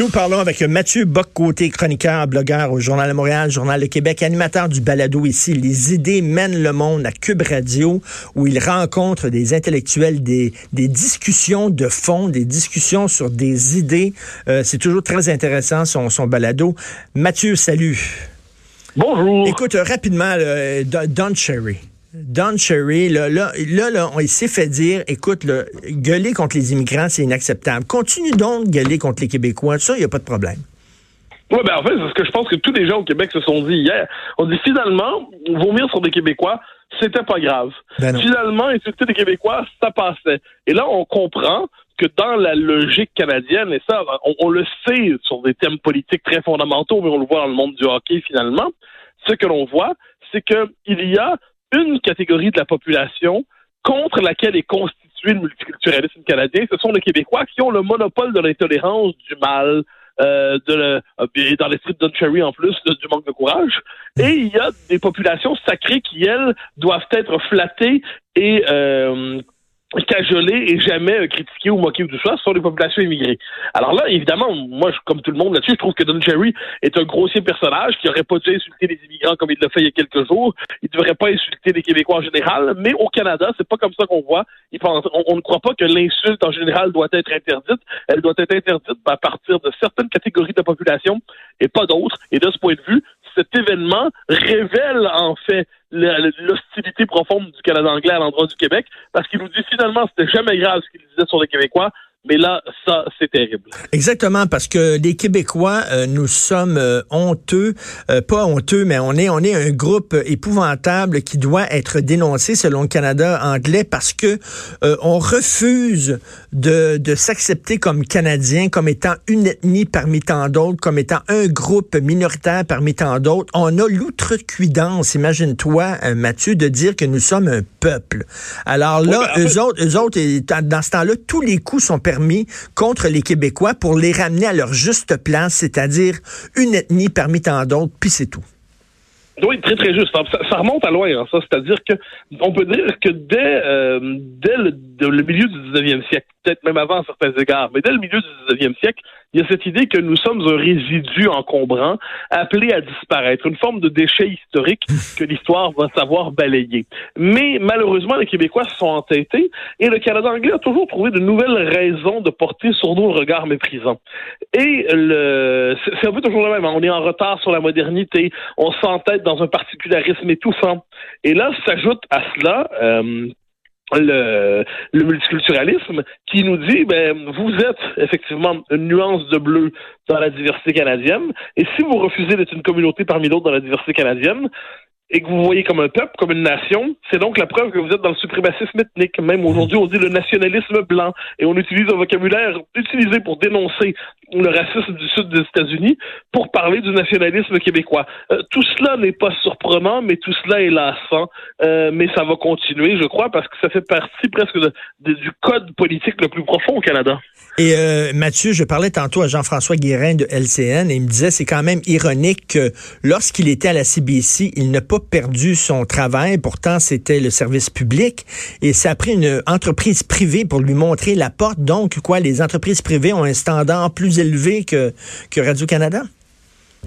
Nous parlons avec Mathieu Bock-Côté, chroniqueur, blogueur au Journal de Montréal, Journal de Québec, animateur du balado ici. Les idées mènent le monde à Cube Radio, où il rencontre des intellectuels, des, des discussions de fond, des discussions sur des idées. Euh, c'est toujours très intéressant, son, son balado. Mathieu, salut. Bonjour. Écoute, euh, rapidement, Don Cherry. Don Cherry, là, là, là, on s'est fait dire, écoute, là, gueuler contre les immigrants, c'est inacceptable. Continue donc de gueuler contre les Québécois. Ça, il n'y a pas de problème. Oui, ben en fait, c'est ce que je pense que tous les gens au Québec se sont dit hier. On dit finalement, vomir sur des Québécois, c'était pas grave. Ben finalement, insulter des Québécois, ça passait. Et là, on comprend que dans la logique canadienne, et ça, on, on le sait sur des thèmes politiques très fondamentaux, mais on le voit dans le monde du hockey finalement, ce que l'on voit, c'est qu'il y a une catégorie de la population contre laquelle est constitué le multiculturalisme canadien, ce sont les Québécois qui ont le monopole de l'intolérance, du mal, euh, de le, et dans l'esprit de Don Cherry en plus, du manque de courage. Et il y a des populations sacrées qui, elles, doivent être flattées et euh, cajolées et jamais euh, critiquées ou moquées ou tout ça, ce sont les populations immigrées. Alors là, évidemment, moi, je, comme tout le monde là-dessus, je trouve que Don Cherry est un grossier personnage qui aurait pas dû insulter les immigrants comme il l'a fait il y a quelques jours. Il ne devrait pas insulter les Québécois en général, mais au Canada, c'est pas comme ça qu'on voit. On, on ne croit pas que l'insulte en général doit être interdite. Elle doit être interdite à partir de certaines catégories de la population et pas d'autres. Et de ce point de vue, cet événement révèle en fait l'hostilité profonde du Canada anglais à l'endroit du Québec, parce qu'il nous dit finalement c'était jamais grave ce qu'il disait sur les Québécois, mais là, ça, c'est terrible. Exactement, parce que les Québécois, euh, nous sommes euh, honteux, euh, pas honteux, mais on est on est un groupe épouvantable qui doit être dénoncé selon le Canada anglais parce que euh, on refuse de, de s'accepter comme Canadien, comme étant une ethnie parmi tant d'autres, comme étant un groupe minoritaire parmi tant d'autres. On a l'outrecuidance, imagine-toi, euh, Mathieu, de dire que nous sommes un peuple. Alors là, Ouais, ben, en eux fait- autres, eux autres, dans ce temps-là, tous les coups sont permis contre les Québécois pour les ramener à leur juste place, c'est-à-dire une ethnie parmi tant d'autres, puis c'est tout. Oui, très très juste. Ça, remonte à loin, hein, ça. C'est-à-dire que on peut dire que dès euh, dès le, le milieu du 19e siècle, peut-être même avant à certains égards, mais dès le milieu du 19e siècle, il y a cette idée que nous sommes un résidu encombrant appelé à disparaître, une forme de déchet historique que l'histoire va savoir balayer. Mais malheureusement, les Québécois se sont entêtés et le Canada anglais a toujours trouvé de nouvelles raisons de porter sur nous le regard méprisant. Et le, c'est un peu toujours le même. hein. On est en retard sur la modernité. On s'entête dans un particularisme étouffant. Et là, s'ajoute à cela euh, le, multiculturalisme qui nous dit, ben, vous êtes effectivement une nuance de bleu dans la diversité canadienne. Et si vous refusez d'être une communauté parmi d'autres dans la diversité canadienne, et que vous voyez comme un peuple, comme une nation, c'est donc la preuve que vous êtes dans le suprémacisme ethnique. Même aujourd'hui, on dit le nationalisme blanc et on utilise un vocabulaire utilisé pour dénoncer le racisme du sud des États-Unis pour parler du nationalisme québécois. Euh, tout cela n'est pas surprenant, mais tout cela est lassant. Euh, mais ça va continuer, je crois, parce que ça fait partie presque du code politique le plus profond au Canada. Et euh, Mathieu, je parlais tantôt à Jean-François Guérin de LCN et il me disait c'est quand même ironique que lorsqu'il était à la CBC, il n'a pas perdu son travail. Pourtant, c'était le service public et ça a pris une entreprise privée pour lui montrer la porte. Donc, quoi, les entreprises privées ont un standard plus élevé que, que Radio-Canada?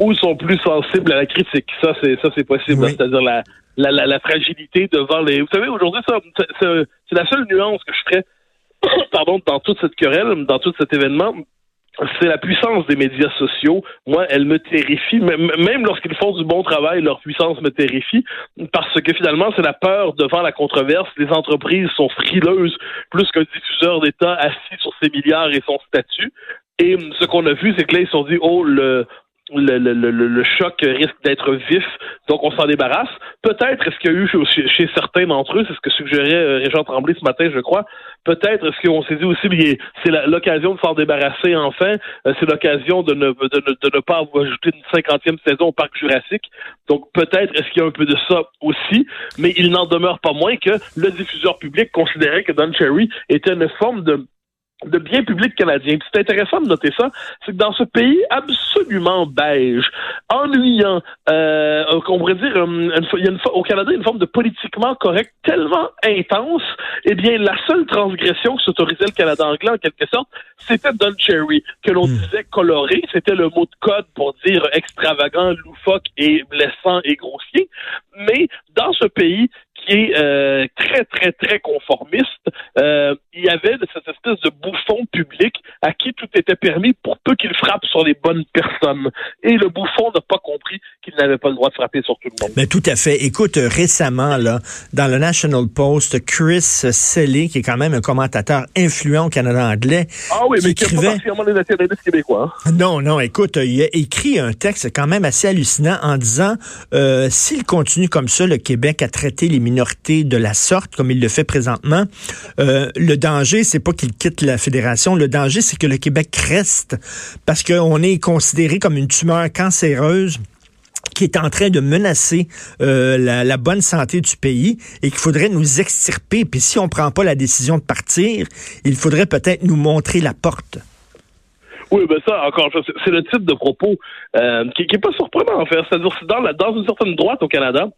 ou sont plus sensibles à la critique. Ça, c'est ça, c'est possible. Oui. C'est-à-dire la, la, la, la fragilité devant les. Vous savez, aujourd'hui, ça, c'est- la seule nuance que je ferais, pardon, dans toute cette querelle, dans tout cet événement. C'est la puissance des médias sociaux. Moi, elle me terrifie. Même lorsqu'ils font du bon travail, leur puissance me terrifie parce que finalement, c'est la peur devant la controverse. Les entreprises sont frileuses plus qu'un diffuseur d'État assis sur ses milliards et son statut. Et ce qu'on a vu, c'est que là, ils se sont dit, oh, le, le, le, le, le choc risque d'être vif, donc on s'en débarrasse. Peut-être est-ce qu'il y a eu chez, chez certains d'entre eux, c'est ce que suggérait euh, Régent Tremblay ce matin, je crois, peut-être est-ce qu'on s'est dit aussi, c'est l'occasion de s'en débarrasser enfin, euh, c'est l'occasion de ne, de, ne, de ne pas ajouter une cinquantième saison au parc jurassique. Donc peut-être est-ce qu'il y a un peu de ça aussi, mais il n'en demeure pas moins que le diffuseur public considérait que Don Cherry était une forme de de bien public canadien. C'est intéressant de noter ça, c'est que dans ce pays absolument beige, ennuyant, euh, on pourrait dire, euh, il y a une, au Canada, une forme de politiquement correct tellement intense, eh bien, la seule transgression que s'autorisait le Canada anglais, en quelque sorte, c'était Don Cherry, que l'on hmm. disait coloré, c'était le mot de code pour dire extravagant, loufoque et blessant et grossier. Mais dans ce pays, qui est euh, très, très, très conformiste. Euh, y avait de cette espèce de bouffon public à qui tout était permis pour peu qu'il frappe sur les bonnes personnes. Et le bouffon n'a pas compris qu'il n'avait pas le droit de frapper sur tout le monde. Mais ben, tout à fait. Écoute, récemment, là, dans le National Post, Chris Selley, qui est quand même un commentateur influent au Canada anglais, ah oui, mais qui écrivait... pas les nationalistes québécois. Hein. Non, non, écoute, il a écrit un texte quand même assez hallucinant en disant euh, s'il continue comme ça, le Québec a traité les minorité de la sorte, comme il le fait présentement, euh, le danger, c'est pas qu'il quitte la fédération. Le danger, c'est que le Québec reste parce qu'on est considéré comme une tumeur cancéreuse qui est en train de menacer euh, la, bonne santé du pays et qu'il faudrait nous extirper. Puis si on prend pas la décision de partir, il faudrait peut-être nous montrer la porte. Oui, ben ça, encore, c'est le type de propos euh, qui, qui est pas surprenant en fait. C'est-à-dire, dans, dans une certaine droite au Canada,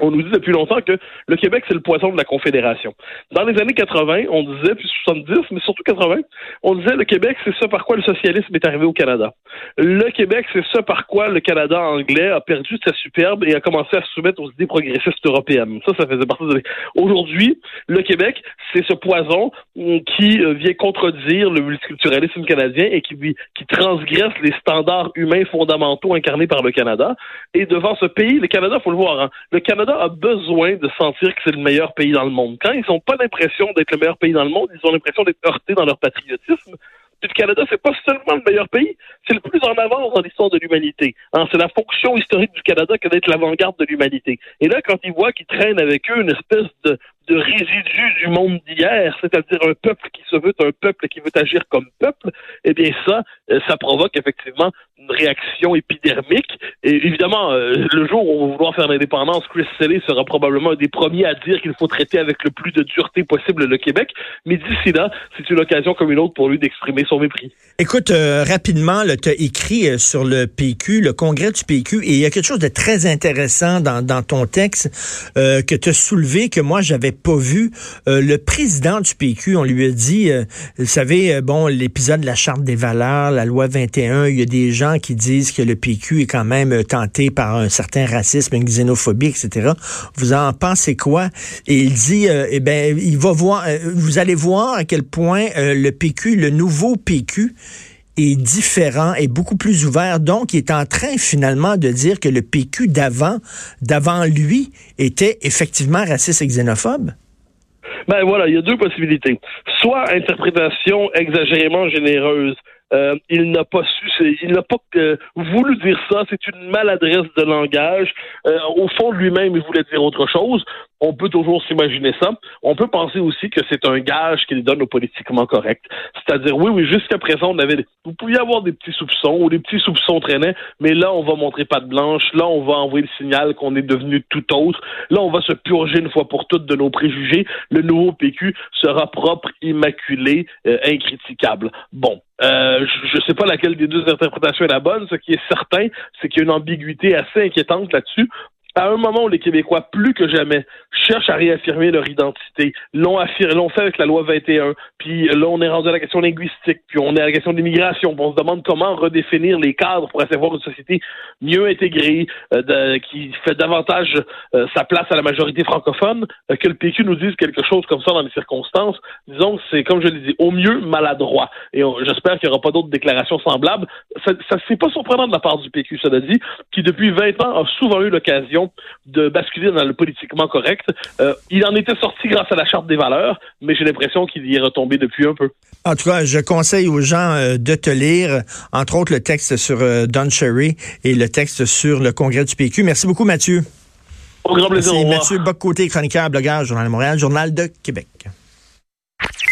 on nous dit depuis longtemps que le Québec, c'est le poison de la Confédération. Dans les années 80, on disait, puis 70, mais surtout 80, on disait le Québec, c'est ce par quoi le socialisme est arrivé au Canada. Le Québec, c'est ce par quoi le Canada anglais a perdu sa superbe et a commencé à se soumettre aux idées progressistes européennes. Ça, ça faisait partie de... Aujourd'hui, le Québec, c'est ce poison qui euh, vient contredire le multiculturalisme canadien et qui, transgresse les standards humains fondamentaux incarnés par le Canada. Et devant ce pays, le Canada, faut le voir, hein, le Canada a besoin de sentir que c'est le meilleur pays dans le monde. Quand ils n'ont pas l'impression d'être le meilleur pays dans le monde, ils ont l'impression d'être heurtés dans leur patriotisme. Puis le Canada, c'est pas seulement le meilleur pays, c'est le plus en avance dans l'histoire de l'humanité. Hein, c'est la fonction historique du Canada que d'être l'avant-garde de l'humanité. Et là, quand ils voient qu'ils traînent avec eux une espèce de, de résidu du monde d'hier, c'est-à-dire un peuple qui se veut un peuple qui veut agir comme peuple, eh bien ça, euh, ça provoque effectivement réaction épidermique. Et évidemment, euh, le jour où on va vouloir faire l'indépendance, Chris Selley sera probablement un des premiers à dire qu'il faut traiter avec le plus de dureté possible le Québec. Mais d'ici là, c'est une occasion comme une autre pour lui d'exprimer son mépris. Écoute, euh, rapidement, tu as écrit sur le PQ, le congrès du PQ, et il y a quelque chose de très intéressant dans, dans ton texte que tu as soulevé, que moi j'avais pas vu. Euh, le président du PQ, on lui a dit, euh, vous savez, euh, bon, l'épisode de la Charte des valeurs, la loi 21, il y a des gens qui disent que le PQ est quand même tenté par un certain racisme, une xénophobie, etc. Vous en pensez quoi? Et il dit, eh ben, il va voir, vous allez voir à quel point le PQ, le nouveau PQ, est différent, est beaucoup plus ouvert. Donc, il est en train finalement de dire que le PQ d'avant, d'avant lui, était effectivement raciste et xénophobe. Ben voilà, il y a deux possibilités. Soit interprétation exagérément généreuse euh, il n'a pas su, il n'a pas euh, voulu dire ça. C'est une maladresse de langage. Euh, au fond lui-même, il voulait dire autre chose. On peut toujours s'imaginer ça. On peut penser aussi que c'est un gage qu'il donne au politiquement correct. C'est-à-dire, oui, oui, jusqu'à présent, on avait, vous pouviez avoir des petits soupçons ou des petits soupçons traînaient, mais là, on va montrer patte blanche. Là, on va envoyer le signal qu'on est devenu tout autre. Là, on va se purger une fois pour toutes de nos préjugés. Le nouveau PQ sera propre, immaculé, incriticable. Bon. Euh, je ne sais pas laquelle des deux interprétations est la bonne. Ce qui est certain, c'est qu'il y a une ambiguïté assez inquiétante là-dessus à un moment où les Québécois, plus que jamais, cherchent à réaffirmer leur identité, l'ont l'ont fait avec la loi 21, puis là, on est rendu à la question linguistique, puis on est à la question de l'immigration, on se demande comment redéfinir les cadres pour avoir une société mieux intégrée, euh, qui fait davantage euh, sa place à la majorité francophone, euh, que le PQ nous dise quelque chose comme ça dans les circonstances. Disons que c'est, comme je l'ai dit, au mieux maladroit. Et j'espère qu'il n'y aura pas d'autres déclarations semblables. Ça, ça c'est pas surprenant de la part du PQ, ça l'a dit, qui depuis 20 ans a souvent eu l'occasion de basculer dans le politiquement correct. Euh, il en était sorti grâce à la charte des valeurs, mais j'ai l'impression qu'il y est retombé depuis un peu. En tout cas, je conseille aux gens euh, de te lire, entre autres le texte sur euh, Don Cherry et le texte sur le congrès du PQ. Merci beaucoup, Mathieu. Au grand plaisir. Merci, Mathieu Bock-Côté, chroniqueur, blogueur, Journal de Montréal, Journal de Québec.